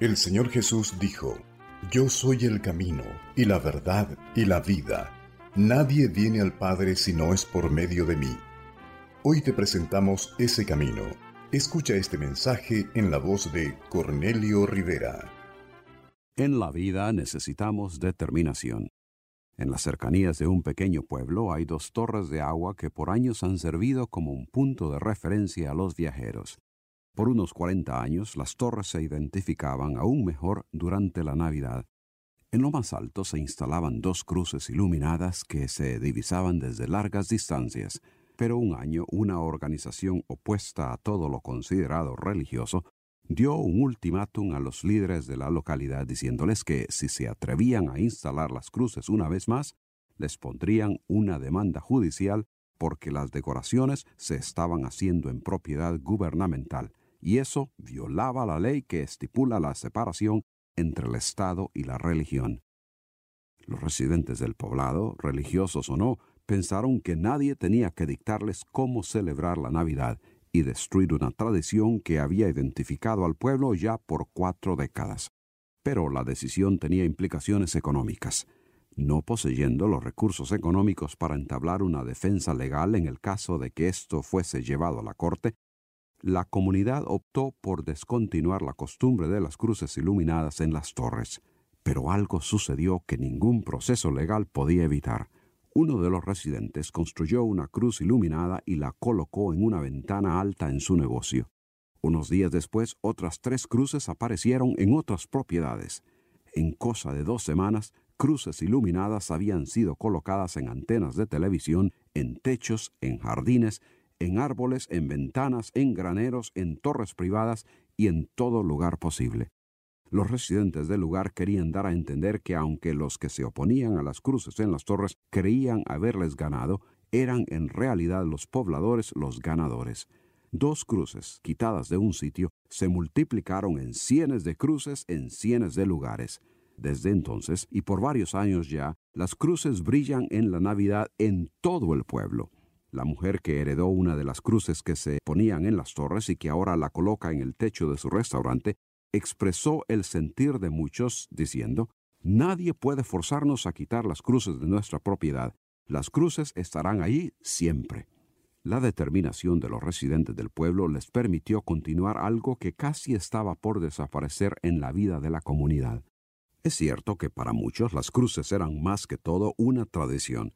El Señor Jesús dijo, Yo soy el camino, y la verdad, y la vida. Nadie viene al Padre si no es por medio de mí. Hoy te presentamos ese camino. Escucha este mensaje en la voz de Cornelio Rivera. En la vida necesitamos determinación. En las cercanías de un pequeño pueblo hay dos torres de agua que por años han servido como un punto de referencia a los viajeros. Por unos 40 años las torres se identificaban aún mejor durante la Navidad. En lo más alto se instalaban dos cruces iluminadas que se divisaban desde largas distancias, pero un año una organización opuesta a todo lo considerado religioso dio un ultimátum a los líderes de la localidad diciéndoles que si se atrevían a instalar las cruces una vez más, les pondrían una demanda judicial porque las decoraciones se estaban haciendo en propiedad gubernamental y eso violaba la ley que estipula la separación entre el Estado y la religión. Los residentes del poblado, religiosos o no, pensaron que nadie tenía que dictarles cómo celebrar la Navidad y destruir una tradición que había identificado al pueblo ya por cuatro décadas. Pero la decisión tenía implicaciones económicas. No poseyendo los recursos económicos para entablar una defensa legal en el caso de que esto fuese llevado a la corte, la comunidad optó por descontinuar la costumbre de las cruces iluminadas en las torres. Pero algo sucedió que ningún proceso legal podía evitar. Uno de los residentes construyó una cruz iluminada y la colocó en una ventana alta en su negocio. Unos días después, otras tres cruces aparecieron en otras propiedades. En cosa de dos semanas, cruces iluminadas habían sido colocadas en antenas de televisión, en techos, en jardines, en árboles, en ventanas, en graneros, en torres privadas y en todo lugar posible. Los residentes del lugar querían dar a entender que aunque los que se oponían a las cruces en las torres creían haberles ganado, eran en realidad los pobladores los ganadores. Dos cruces quitadas de un sitio se multiplicaron en cientos de cruces en cientos de lugares. Desde entonces, y por varios años ya, las cruces brillan en la Navidad en todo el pueblo. La mujer que heredó una de las cruces que se ponían en las torres y que ahora la coloca en el techo de su restaurante, expresó el sentir de muchos, diciendo, Nadie puede forzarnos a quitar las cruces de nuestra propiedad. Las cruces estarán ahí siempre. La determinación de los residentes del pueblo les permitió continuar algo que casi estaba por desaparecer en la vida de la comunidad. Es cierto que para muchos las cruces eran más que todo una tradición,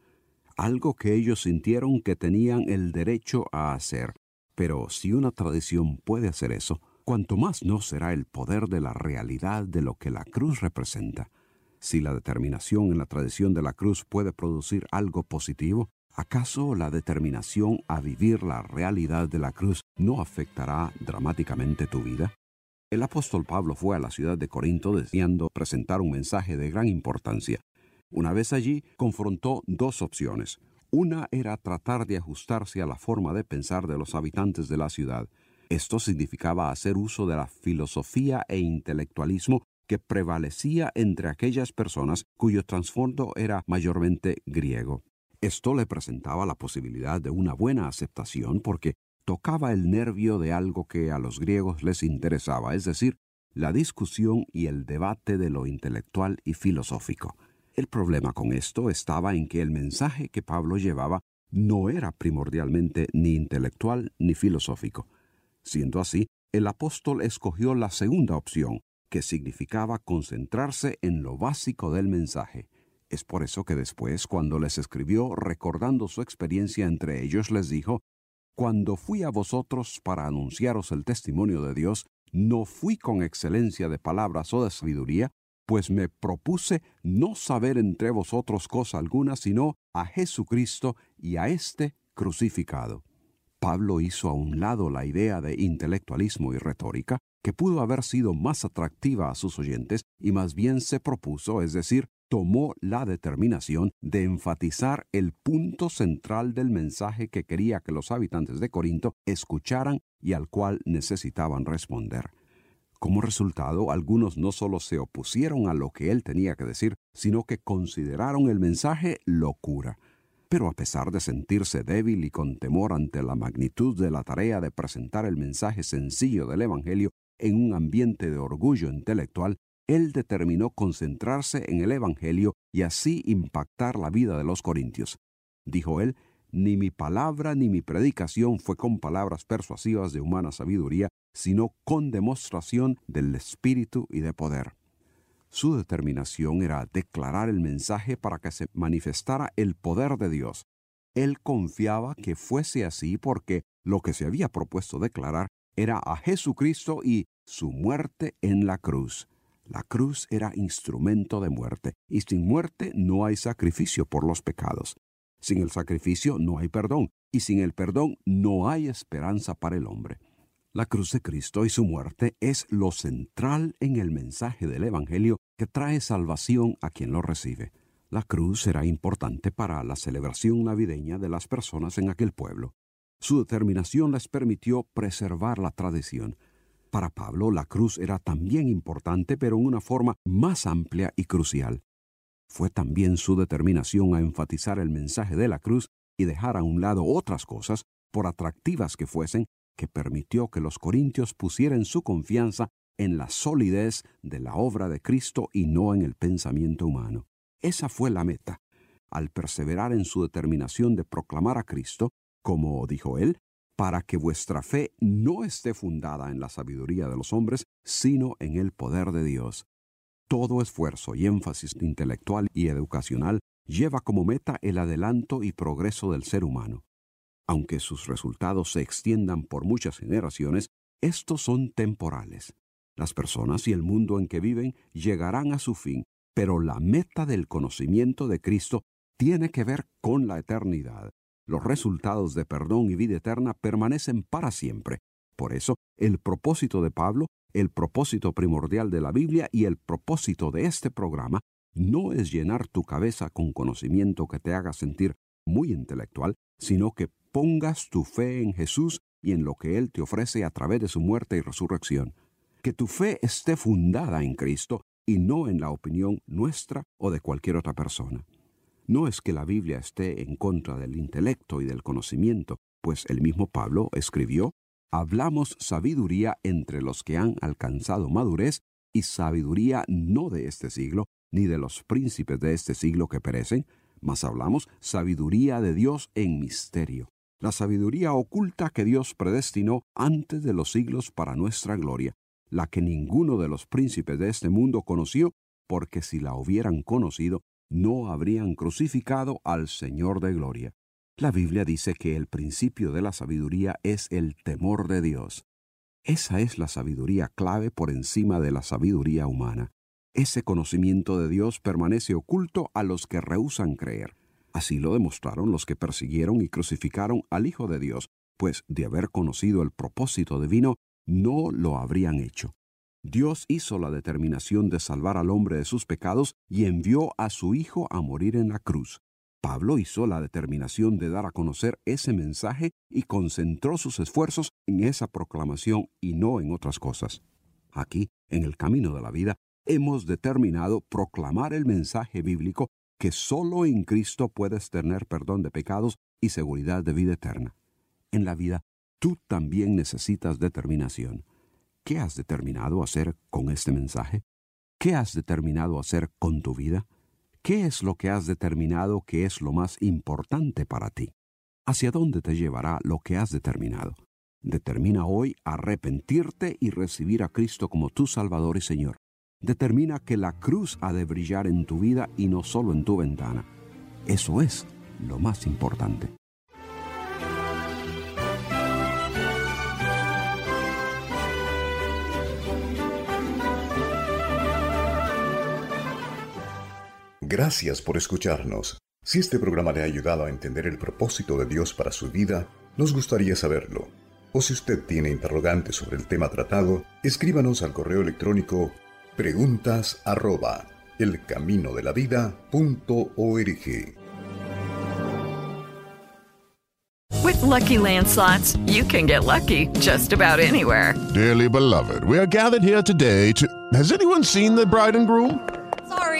algo que ellos sintieron que tenían el derecho a hacer. Pero si una tradición puede hacer eso, cuanto más no será el poder de la realidad de lo que la cruz representa. Si la determinación en la tradición de la cruz puede producir algo positivo, ¿acaso la determinación a vivir la realidad de la cruz no afectará dramáticamente tu vida? El apóstol Pablo fue a la ciudad de Corinto deseando presentar un mensaje de gran importancia, una vez allí, confrontó dos opciones. Una era tratar de ajustarse a la forma de pensar de los habitantes de la ciudad. Esto significaba hacer uso de la filosofía e intelectualismo que prevalecía entre aquellas personas cuyo trasfondo era mayormente griego. Esto le presentaba la posibilidad de una buena aceptación porque tocaba el nervio de algo que a los griegos les interesaba, es decir, la discusión y el debate de lo intelectual y filosófico. El problema con esto estaba en que el mensaje que Pablo llevaba no era primordialmente ni intelectual ni filosófico. Siendo así, el apóstol escogió la segunda opción, que significaba concentrarse en lo básico del mensaje. Es por eso que después, cuando les escribió recordando su experiencia entre ellos, les dijo, Cuando fui a vosotros para anunciaros el testimonio de Dios, no fui con excelencia de palabras o de sabiduría, pues me propuse no saber entre vosotros cosa alguna, sino a Jesucristo y a éste crucificado. Pablo hizo a un lado la idea de intelectualismo y retórica, que pudo haber sido más atractiva a sus oyentes, y más bien se propuso, es decir, tomó la determinación de enfatizar el punto central del mensaje que quería que los habitantes de Corinto escucharan y al cual necesitaban responder. Como resultado, algunos no solo se opusieron a lo que él tenía que decir, sino que consideraron el mensaje locura. Pero a pesar de sentirse débil y con temor ante la magnitud de la tarea de presentar el mensaje sencillo del Evangelio en un ambiente de orgullo intelectual, él determinó concentrarse en el Evangelio y así impactar la vida de los corintios. Dijo él, ni mi palabra ni mi predicación fue con palabras persuasivas de humana sabiduría, sino con demostración del Espíritu y de poder. Su determinación era declarar el mensaje para que se manifestara el poder de Dios. Él confiaba que fuese así porque lo que se había propuesto declarar era a Jesucristo y su muerte en la cruz. La cruz era instrumento de muerte, y sin muerte no hay sacrificio por los pecados. Sin el sacrificio no hay perdón, y sin el perdón no hay esperanza para el hombre. La cruz de Cristo y su muerte es lo central en el mensaje del Evangelio que trae salvación a quien lo recibe. La cruz será importante para la celebración navideña de las personas en aquel pueblo. Su determinación les permitió preservar la tradición. Para Pablo la cruz era también importante, pero en una forma más amplia y crucial. Fue también su determinación a enfatizar el mensaje de la cruz y dejar a un lado otras cosas, por atractivas que fuesen, que permitió que los corintios pusieran su confianza en la solidez de la obra de Cristo y no en el pensamiento humano. Esa fue la meta. Al perseverar en su determinación de proclamar a Cristo, como dijo él, para que vuestra fe no esté fundada en la sabiduría de los hombres, sino en el poder de Dios. Todo esfuerzo y énfasis intelectual y educacional lleva como meta el adelanto y progreso del ser humano. Aunque sus resultados se extiendan por muchas generaciones, estos son temporales. Las personas y el mundo en que viven llegarán a su fin, pero la meta del conocimiento de Cristo tiene que ver con la eternidad. Los resultados de perdón y vida eterna permanecen para siempre. Por eso, el propósito de Pablo el propósito primordial de la Biblia y el propósito de este programa no es llenar tu cabeza con conocimiento que te haga sentir muy intelectual, sino que pongas tu fe en Jesús y en lo que Él te ofrece a través de su muerte y resurrección. Que tu fe esté fundada en Cristo y no en la opinión nuestra o de cualquier otra persona. No es que la Biblia esté en contra del intelecto y del conocimiento, pues el mismo Pablo escribió hablamos sabiduría entre los que han alcanzado madurez y sabiduría no de este siglo, ni de los príncipes de este siglo que perecen, mas hablamos sabiduría de Dios en misterio, la sabiduría oculta que Dios predestinó antes de los siglos para nuestra gloria, la que ninguno de los príncipes de este mundo conoció, porque si la hubieran conocido, no habrían crucificado al Señor de gloria. La Biblia dice que el principio de la sabiduría es el temor de Dios. Esa es la sabiduría clave por encima de la sabiduría humana. Ese conocimiento de Dios permanece oculto a los que rehúsan creer. Así lo demostraron los que persiguieron y crucificaron al Hijo de Dios, pues de haber conocido el propósito divino, no lo habrían hecho. Dios hizo la determinación de salvar al hombre de sus pecados y envió a su Hijo a morir en la cruz. Pablo hizo la determinación de dar a conocer ese mensaje y concentró sus esfuerzos en esa proclamación y no en otras cosas. Aquí, en el camino de la vida, hemos determinado proclamar el mensaje bíblico que solo en Cristo puedes tener perdón de pecados y seguridad de vida eterna. En la vida, tú también necesitas determinación. ¿Qué has determinado hacer con este mensaje? ¿Qué has determinado hacer con tu vida? ¿Qué es lo que has determinado que es lo más importante para ti? ¿Hacia dónde te llevará lo que has determinado? Determina hoy arrepentirte y recibir a Cristo como tu Salvador y Señor. Determina que la cruz ha de brillar en tu vida y no solo en tu ventana. Eso es lo más importante. Gracias por escucharnos. Si este programa le ha ayudado a entender el propósito de Dios para su vida, nos gustaría saberlo. O si usted tiene interrogantes sobre el tema tratado, escríbanos al correo electrónico preguntas arroba elcaminodelavida.org. With Lucky Land slots, you can get lucky just about anywhere. Dearly beloved, we are gathered here today to. Has anyone seen the bride and groom?